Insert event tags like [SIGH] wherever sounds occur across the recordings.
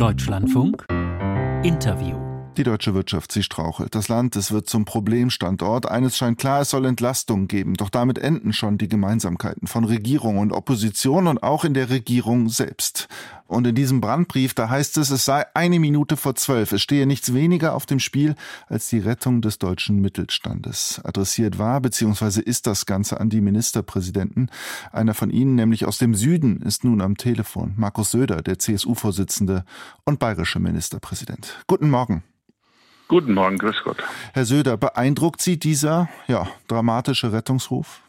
Deutschlandfunk Interview die deutsche Wirtschaft, sie strauchelt. Das Land, es wird zum Problemstandort. Eines scheint klar, es soll Entlastung geben. Doch damit enden schon die Gemeinsamkeiten von Regierung und Opposition und auch in der Regierung selbst. Und in diesem Brandbrief, da heißt es, es sei eine Minute vor zwölf. Es stehe nichts weniger auf dem Spiel als die Rettung des deutschen Mittelstandes. Adressiert war, beziehungsweise ist das Ganze an die Ministerpräsidenten. Einer von ihnen, nämlich aus dem Süden, ist nun am Telefon. Markus Söder, der CSU-Vorsitzende und bayerische Ministerpräsident. Guten Morgen. Guten Morgen, grüß Gott. Herr Söder, beeindruckt Sie dieser ja, dramatische Rettungsruf?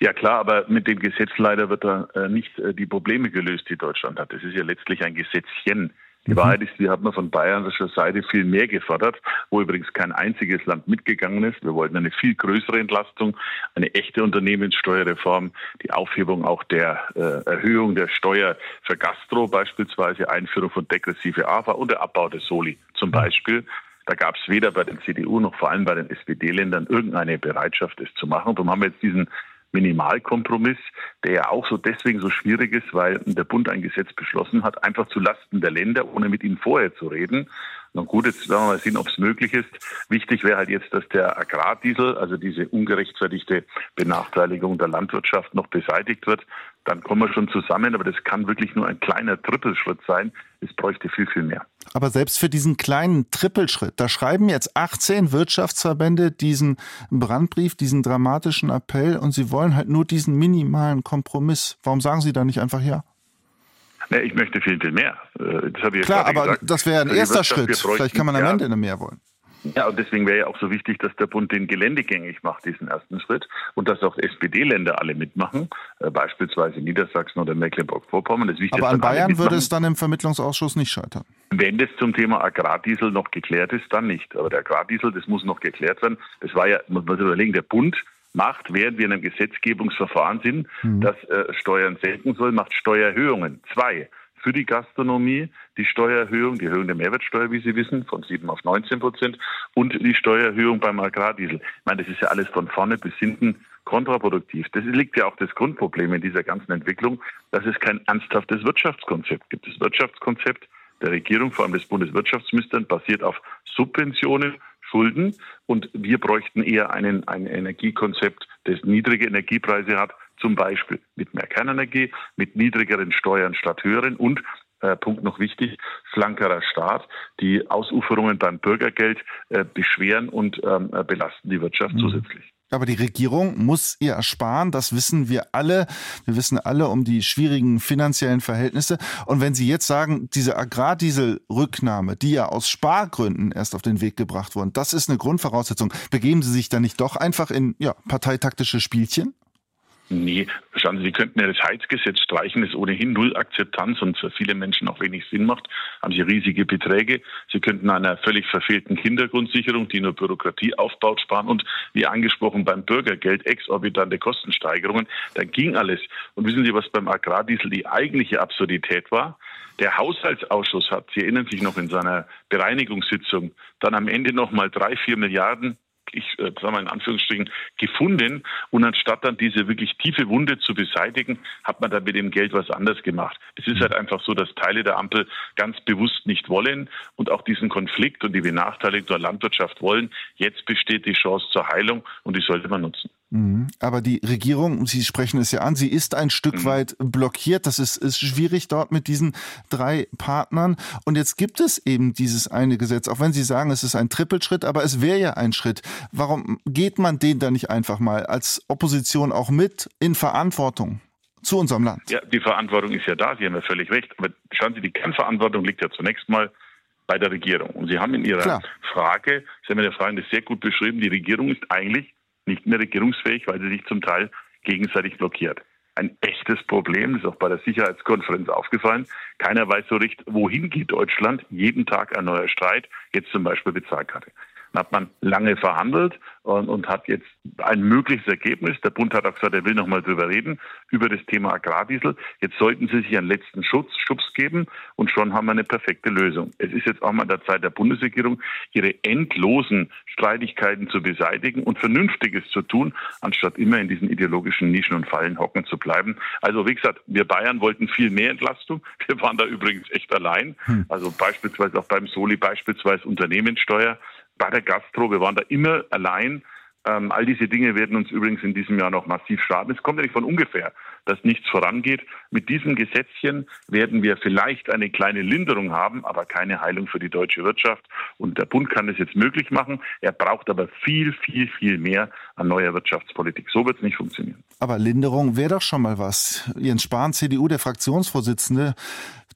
Ja klar, aber mit dem Gesetz leider wird da äh, nicht äh, die Probleme gelöst, die Deutschland hat. Das ist ja letztlich ein Gesetzchen. Die mhm. Wahrheit ist, wir haben von bayerischer Seite viel mehr gefordert, wo übrigens kein einziges Land mitgegangen ist. Wir wollten eine viel größere Entlastung, eine echte Unternehmenssteuerreform, die Aufhebung auch der äh, Erhöhung der Steuer für Gastro beispielsweise, Einführung von degressive AFA und der Abbau des Soli zum mhm. Beispiel. Da gab es weder bei den CDU noch vor allem bei den SPD-Ländern irgendeine Bereitschaft, es zu machen. Darum haben wir jetzt diesen Minimalkompromiss, der ja auch so deswegen so schwierig ist, weil der Bund ein Gesetz beschlossen hat, einfach zu Lasten der Länder, ohne mit ihnen vorher zu reden. Na gut, jetzt werden wir mal sehen, ob es möglich ist. Wichtig wäre halt jetzt, dass der Agrardiesel, also diese ungerechtfertigte Benachteiligung der Landwirtschaft noch beseitigt wird dann kommen wir schon zusammen, aber das kann wirklich nur ein kleiner Trippelschritt sein. Es bräuchte viel, viel mehr. Aber selbst für diesen kleinen Trippelschritt, da schreiben jetzt 18 Wirtschaftsverbände diesen Brandbrief, diesen dramatischen Appell und sie wollen halt nur diesen minimalen Kompromiss. Warum sagen Sie da nicht einfach ja? Nee, ich möchte viel, viel mehr. Äh, das habe ich Klar, aber gesagt. das wäre ein erster Schritt. Vielleicht kann man am ja, Ende mehr wollen. Ja, und deswegen wäre ja auch so wichtig, dass der Bund den geländegängig macht, diesen ersten Schritt, und dass auch SPD-Länder alle mitmachen, äh, beispielsweise Niedersachsen oder Mecklenburg-Vorpommern. Aber an Bayern würde es dann im Vermittlungsausschuss nicht scheitern. Wenn das zum Thema Agrardiesel noch geklärt ist, dann nicht. Aber der Agrardiesel, das muss noch geklärt werden. Das war ja, muss man sich überlegen, der Bund macht, während wir in einem Gesetzgebungsverfahren sind, mhm. das äh, Steuern senken soll, macht Steuererhöhungen. Zwei für die Gastronomie, die Steuererhöhung, die Erhöhung der Mehrwertsteuer, wie Sie wissen, von 7 auf 19 Prozent und die Steuererhöhung beim Agrardiesel. Ich meine, das ist ja alles von vorne bis hinten kontraproduktiv. Das liegt ja auch das Grundproblem in dieser ganzen Entwicklung, dass es kein ernsthaftes Wirtschaftskonzept gibt. Das Wirtschaftskonzept der Regierung, vor allem des Bundeswirtschaftsministers, basiert auf Subventionen, Schulden und wir bräuchten eher einen, ein Energiekonzept, das niedrige Energiepreise hat, zum Beispiel mit mehr Kernenergie, mit niedrigeren Steuern statt höheren und äh, Punkt noch wichtig, schlankerer Staat. Die Ausuferungen beim Bürgergeld äh, beschweren und ähm, äh, belasten die Wirtschaft mhm. zusätzlich. Aber die Regierung muss ihr ersparen, das wissen wir alle. Wir wissen alle um die schwierigen finanziellen Verhältnisse. Und wenn Sie jetzt sagen, diese Agrardieselrücknahme, die ja aus Spargründen erst auf den Weg gebracht wurden, das ist eine Grundvoraussetzung, begeben Sie sich da nicht doch einfach in ja, parteitaktische Spielchen? Nee, schauen Sie, Sie könnten ja das Heizgesetz streichen, das ohnehin null Akzeptanz und für viele Menschen auch wenig Sinn macht. Haben Sie riesige Beträge. Sie könnten einer völlig verfehlten Kindergrundsicherung, die nur Bürokratie aufbaut, sparen und wie angesprochen beim Bürgergeld exorbitante Kostensteigerungen. Da ging alles. Und wissen Sie, was beim Agrardiesel die eigentliche Absurdität war? Der Haushaltsausschuss hat, Sie erinnern sich noch in seiner Bereinigungssitzung, dann am Ende noch mal drei, vier Milliarden ich äh, sage mal in Anführungsstrichen, gefunden. Und anstatt dann diese wirklich tiefe Wunde zu beseitigen, hat man dann mit dem Geld was anderes gemacht. Es ist halt einfach so, dass Teile der Ampel ganz bewusst nicht wollen und auch diesen Konflikt und die Benachteiligung der Landwirtschaft wollen. Jetzt besteht die Chance zur Heilung und die sollte man nutzen. Mhm. Aber die Regierung, Sie sprechen es ja an, sie ist ein Stück mhm. weit blockiert. Das ist, ist schwierig dort mit diesen drei Partnern. Und jetzt gibt es eben dieses eine Gesetz, auch wenn Sie sagen, es ist ein Trippelschritt, aber es wäre ja ein Schritt. Warum geht man den da nicht einfach mal als Opposition auch mit in Verantwortung? zu unserem Land. Ja, die Verantwortung ist ja da, Sie haben ja völlig recht. Aber schauen Sie, die Kernverantwortung liegt ja zunächst mal bei der Regierung. Und Sie haben in Ihrer Klar. Frage, Sie haben in der Frage das sehr gut beschrieben, die Regierung ist eigentlich nicht mehr regierungsfähig, weil sie sich zum Teil gegenseitig blockiert. Ein echtes Problem, das ist auch bei der Sicherheitskonferenz aufgefallen. Keiner weiß so recht, wohin geht Deutschland. Jeden Tag ein neuer Streit, jetzt zum Beispiel Bezahlkarte. Dann hat man lange verhandelt und, und hat jetzt ein mögliches Ergebnis. Der Bund hat auch gesagt, er will noch mal drüber reden, über das Thema Agrardiesel. Jetzt sollten sie sich einen letzten Schutz, Schubs geben und schon haben wir eine perfekte Lösung. Es ist jetzt auch mal der Zeit der Bundesregierung, ihre endlosen Streitigkeiten zu beseitigen und Vernünftiges zu tun, anstatt immer in diesen ideologischen Nischen und Fallen hocken zu bleiben. Also wie gesagt, wir Bayern wollten viel mehr Entlastung. Wir waren da übrigens echt allein. Hm. Also beispielsweise auch beim Soli, beispielsweise Unternehmenssteuer, bei der Gastro, wir waren da immer allein. Ähm, all diese Dinge werden uns übrigens in diesem Jahr noch massiv schaden. Es kommt ja nicht von ungefähr, dass nichts vorangeht. Mit diesem Gesetzchen werden wir vielleicht eine kleine Linderung haben, aber keine Heilung für die deutsche Wirtschaft. Und der Bund kann das jetzt möglich machen. Er braucht aber viel, viel, viel mehr an neuer Wirtschaftspolitik. So wird es nicht funktionieren. Aber Linderung wäre doch schon mal was. Jens Spahn, CDU, der Fraktionsvorsitzende,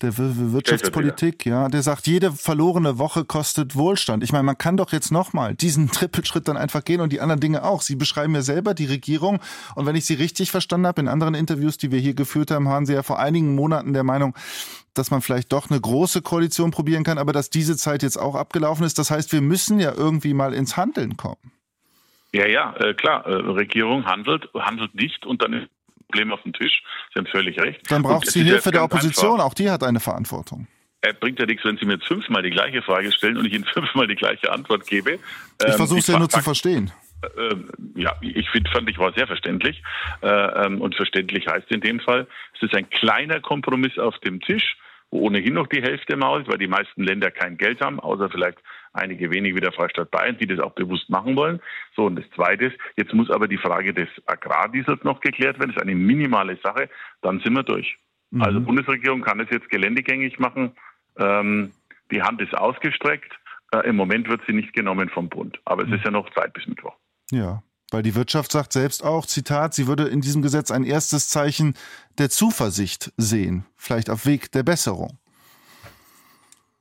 der Wirtschaftspolitik, ja, der sagt, jede verlorene Woche kostet Wohlstand. Ich meine, man kann doch jetzt nochmal diesen Trippelschritt dann einfach gehen und die anderen Dinge auch. Sie beschreiben ja selber die Regierung und wenn ich Sie richtig verstanden habe, in anderen Interviews, die wir hier geführt haben, waren Sie ja vor einigen Monaten der Meinung, dass man vielleicht doch eine große Koalition probieren kann, aber dass diese Zeit jetzt auch abgelaufen ist. Das heißt, wir müssen ja irgendwie mal ins Handeln kommen. Ja, ja, äh, klar. Äh, Regierung handelt, handelt nicht und dann ist Problem auf den Tisch. Sie haben völlig recht. Dann braucht es die Hilfe der Opposition, einfach. auch die hat eine Verantwortung. Er bringt ja nichts, wenn Sie mir jetzt fünfmal die gleiche Frage stellen und ich Ihnen [LAUGHS] fünfmal die gleiche Antwort gebe. Ich ähm, versuche es ja nur zu verstehen. Äh, ja, ich find, fand, ich war sehr verständlich. Äh, ähm, und verständlich heißt in dem Fall, es ist ein kleiner Kompromiss auf dem Tisch, wo ohnehin noch die Hälfte maul, weil die meisten Länder kein Geld haben, außer vielleicht einige wenige wie der Freistaat Bayern, die das auch bewusst machen wollen. So, und das Zweite ist, jetzt muss aber die Frage des Agrardiesels noch geklärt werden. Das ist eine minimale Sache, dann sind wir durch. Mhm. Also Bundesregierung kann es jetzt geländegängig machen. Ähm, die Hand ist ausgestreckt. Äh, Im Moment wird sie nicht genommen vom Bund. Aber es mhm. ist ja noch Zeit bis Mittwoch. Ja, weil die Wirtschaft sagt selbst auch, Zitat, sie würde in diesem Gesetz ein erstes Zeichen der Zuversicht sehen, vielleicht auf Weg der Besserung.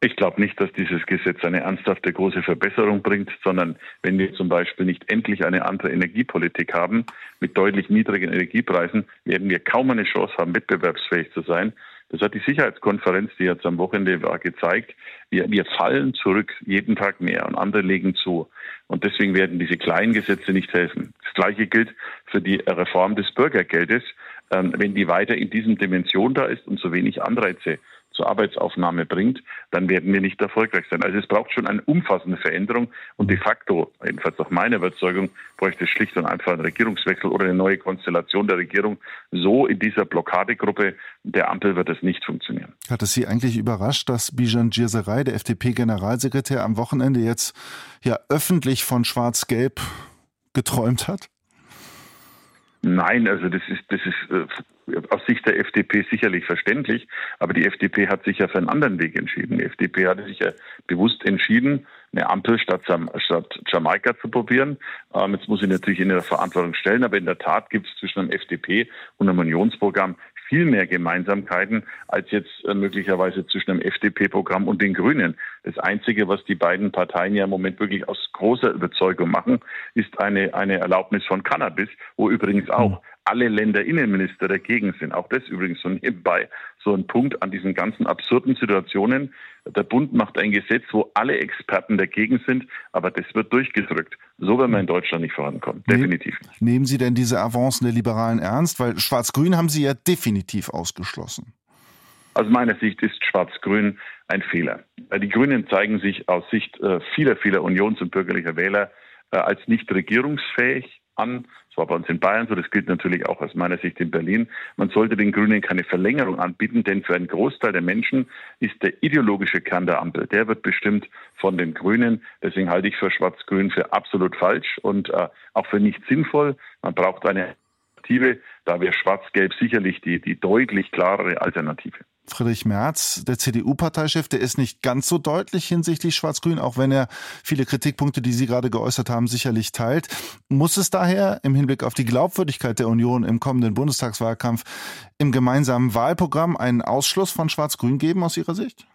Ich glaube nicht, dass dieses Gesetz eine ernsthafte große Verbesserung bringt, sondern wenn wir zum Beispiel nicht endlich eine andere Energiepolitik haben mit deutlich niedrigen Energiepreisen, werden wir kaum eine Chance haben, wettbewerbsfähig zu sein. Das hat die Sicherheitskonferenz, die jetzt am Wochenende war, gezeigt. Wir, wir fallen zurück jeden Tag mehr und andere legen zu. Und deswegen werden diese kleinen Gesetze nicht helfen. Das Gleiche gilt für die Reform des Bürgergeldes. Ähm, wenn die weiter in diesem Dimension da ist und so wenig Anreize zur Arbeitsaufnahme bringt, dann werden wir nicht erfolgreich sein. Also es braucht schon eine umfassende Veränderung und de facto, jedenfalls nach meiner Überzeugung, bräuchte es schlicht und einfach einen Regierungswechsel oder eine neue Konstellation der Regierung. So in dieser Blockadegruppe der Ampel wird es nicht funktionieren. Hat es Sie eigentlich überrascht, dass Bijan Girserei, der FDP-Generalsekretär, am Wochenende jetzt ja öffentlich von Schwarz-Gelb geträumt hat? Nein, also das ist, das ist äh, aus Sicht der FDP sicherlich verständlich, aber die FDP hat sich ja für einen anderen Weg entschieden. Die FDP hatte sich ja bewusst entschieden, eine Ampel statt, statt Jamaika zu probieren. Ähm, jetzt muss ich natürlich in der Verantwortung stellen, aber in der Tat gibt es zwischen einem FDP und einem Unionsprogramm viel mehr Gemeinsamkeiten als jetzt äh, möglicherweise zwischen dem FDP-Programm und den Grünen. Das Einzige, was die beiden Parteien ja im Moment wirklich aus großer Überzeugung machen, ist eine, eine Erlaubnis von Cannabis, wo übrigens auch hm. Alle Länderinnenminister dagegen sind. Auch das übrigens so nebenbei so ein Punkt an diesen ganzen absurden Situationen. Der Bund macht ein Gesetz, wo alle Experten dagegen sind, aber das wird durchgedrückt. So werden wir in Deutschland nicht vorankommen. Definitiv nicht. Nehmen Sie denn diese Avancen der Liberalen ernst? Weil Schwarz-Grün haben Sie ja definitiv ausgeschlossen. Aus meiner Sicht ist Schwarz-Grün ein Fehler. Die Grünen zeigen sich aus Sicht äh, vieler, vieler Unions- und bürgerlicher Wähler äh, als nicht regierungsfähig an. Das war bei uns in Bayern so, das gilt natürlich auch aus meiner Sicht in Berlin. Man sollte den Grünen keine Verlängerung anbieten, denn für einen Großteil der Menschen ist der ideologische Kern der Ampel, der wird bestimmt von den Grünen. Deswegen halte ich für Schwarz-Grün für absolut falsch und äh, auch für nicht sinnvoll. Man braucht eine Alternative. Da wäre Schwarz-Gelb sicherlich die, die deutlich klarere Alternative. Friedrich Merz, der CDU-Parteichef, der ist nicht ganz so deutlich hinsichtlich Schwarz-Grün, auch wenn er viele Kritikpunkte, die Sie gerade geäußert haben, sicherlich teilt. Muss es daher im Hinblick auf die Glaubwürdigkeit der Union im kommenden Bundestagswahlkampf im gemeinsamen Wahlprogramm einen Ausschluss von Schwarz-Grün geben aus Ihrer Sicht?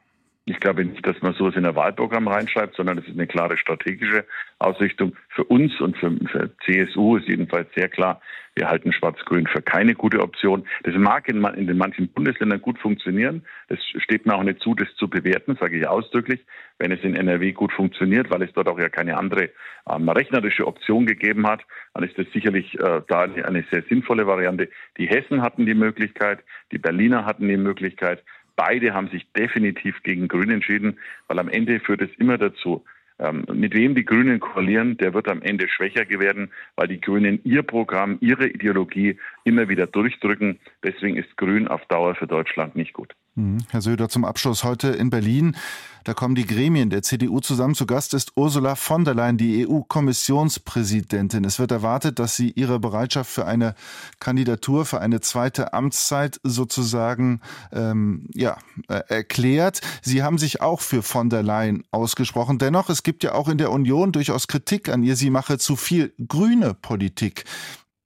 Ich glaube nicht, dass man sowas in ein Wahlprogramm reinschreibt, sondern es ist eine klare strategische Ausrichtung. Für uns und für, für CSU ist jedenfalls sehr klar, wir halten Schwarz-Grün für keine gute Option. Das mag in, in den manchen Bundesländern gut funktionieren. Es steht mir auch nicht zu, das zu bewerten, sage ich ausdrücklich, wenn es in NRW gut funktioniert, weil es dort auch ja keine andere ähm, rechnerische Option gegeben hat. Dann ist das sicherlich äh, da eine sehr sinnvolle Variante. Die Hessen hatten die Möglichkeit, die Berliner hatten die Möglichkeit. Beide haben sich definitiv gegen Grün entschieden, weil am Ende führt es immer dazu, ähm, mit wem die Grünen koalieren, der wird am Ende schwächer werden, weil die Grünen ihr Programm, ihre Ideologie immer wieder durchdrücken. Deswegen ist Grün auf Dauer für Deutschland nicht gut. Mhm. Herr Söder, zum Abschluss heute in Berlin. Da kommen die Gremien der CDU zusammen. Zu Gast ist Ursula von der Leyen, die EU-Kommissionspräsidentin. Es wird erwartet, dass sie ihre Bereitschaft für eine Kandidatur, für eine zweite Amtszeit sozusagen ähm, ja, äh, erklärt. Sie haben sich auch für von der Leyen ausgesprochen. Dennoch, es gibt ja auch in der Union durchaus Kritik an ihr. Sie mache zu viel grüne Politik.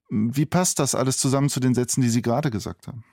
Wie passt das alles zusammen zu den Sätzen, die Sie gerade gesagt haben?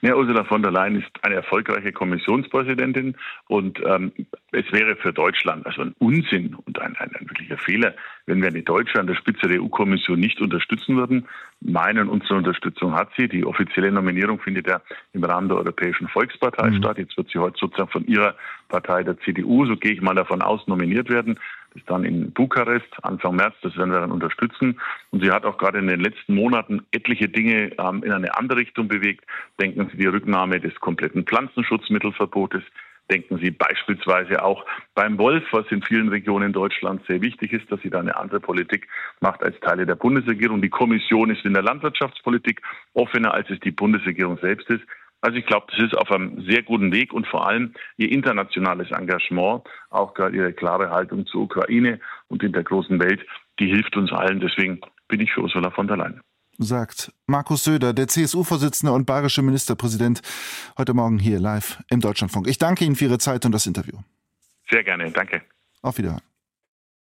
Ja, Ursula von der Leyen ist eine erfolgreiche Kommissionspräsidentin und ähm, es wäre für Deutschland also ein Unsinn und ein, ein, ein wirklicher Fehler, wenn wir eine Deutsche an der Spitze der EU-Kommission nicht unterstützen würden. Meine und unsere Unterstützung hat sie. Die offizielle Nominierung findet ja im Rahmen der Europäischen Volkspartei mhm. statt. Jetzt wird sie heute sozusagen von ihrer Partei der CDU, so gehe ich mal davon aus, nominiert werden. Ist dann in Bukarest Anfang März, das werden wir dann unterstützen. Und sie hat auch gerade in den letzten Monaten etliche Dinge ähm, in eine andere Richtung bewegt. Denken Sie die Rücknahme des kompletten Pflanzenschutzmittelverbotes. Denken Sie beispielsweise auch beim Wolf, was in vielen Regionen Deutschlands sehr wichtig ist, dass sie da eine andere Politik macht als Teile der Bundesregierung. Die Kommission ist in der Landwirtschaftspolitik offener, als es die Bundesregierung selbst ist. Also ich glaube, das ist auf einem sehr guten Weg und vor allem ihr internationales Engagement, auch gerade ihre klare Haltung zur Ukraine und in der großen Welt, die hilft uns allen. Deswegen bin ich für Ursula von der Leyen. Sagt Markus Söder, der CSU-Vorsitzende und bayerische Ministerpräsident, heute Morgen hier live im Deutschlandfunk. Ich danke Ihnen für Ihre Zeit und das Interview. Sehr gerne, danke. Auf Wiederhören.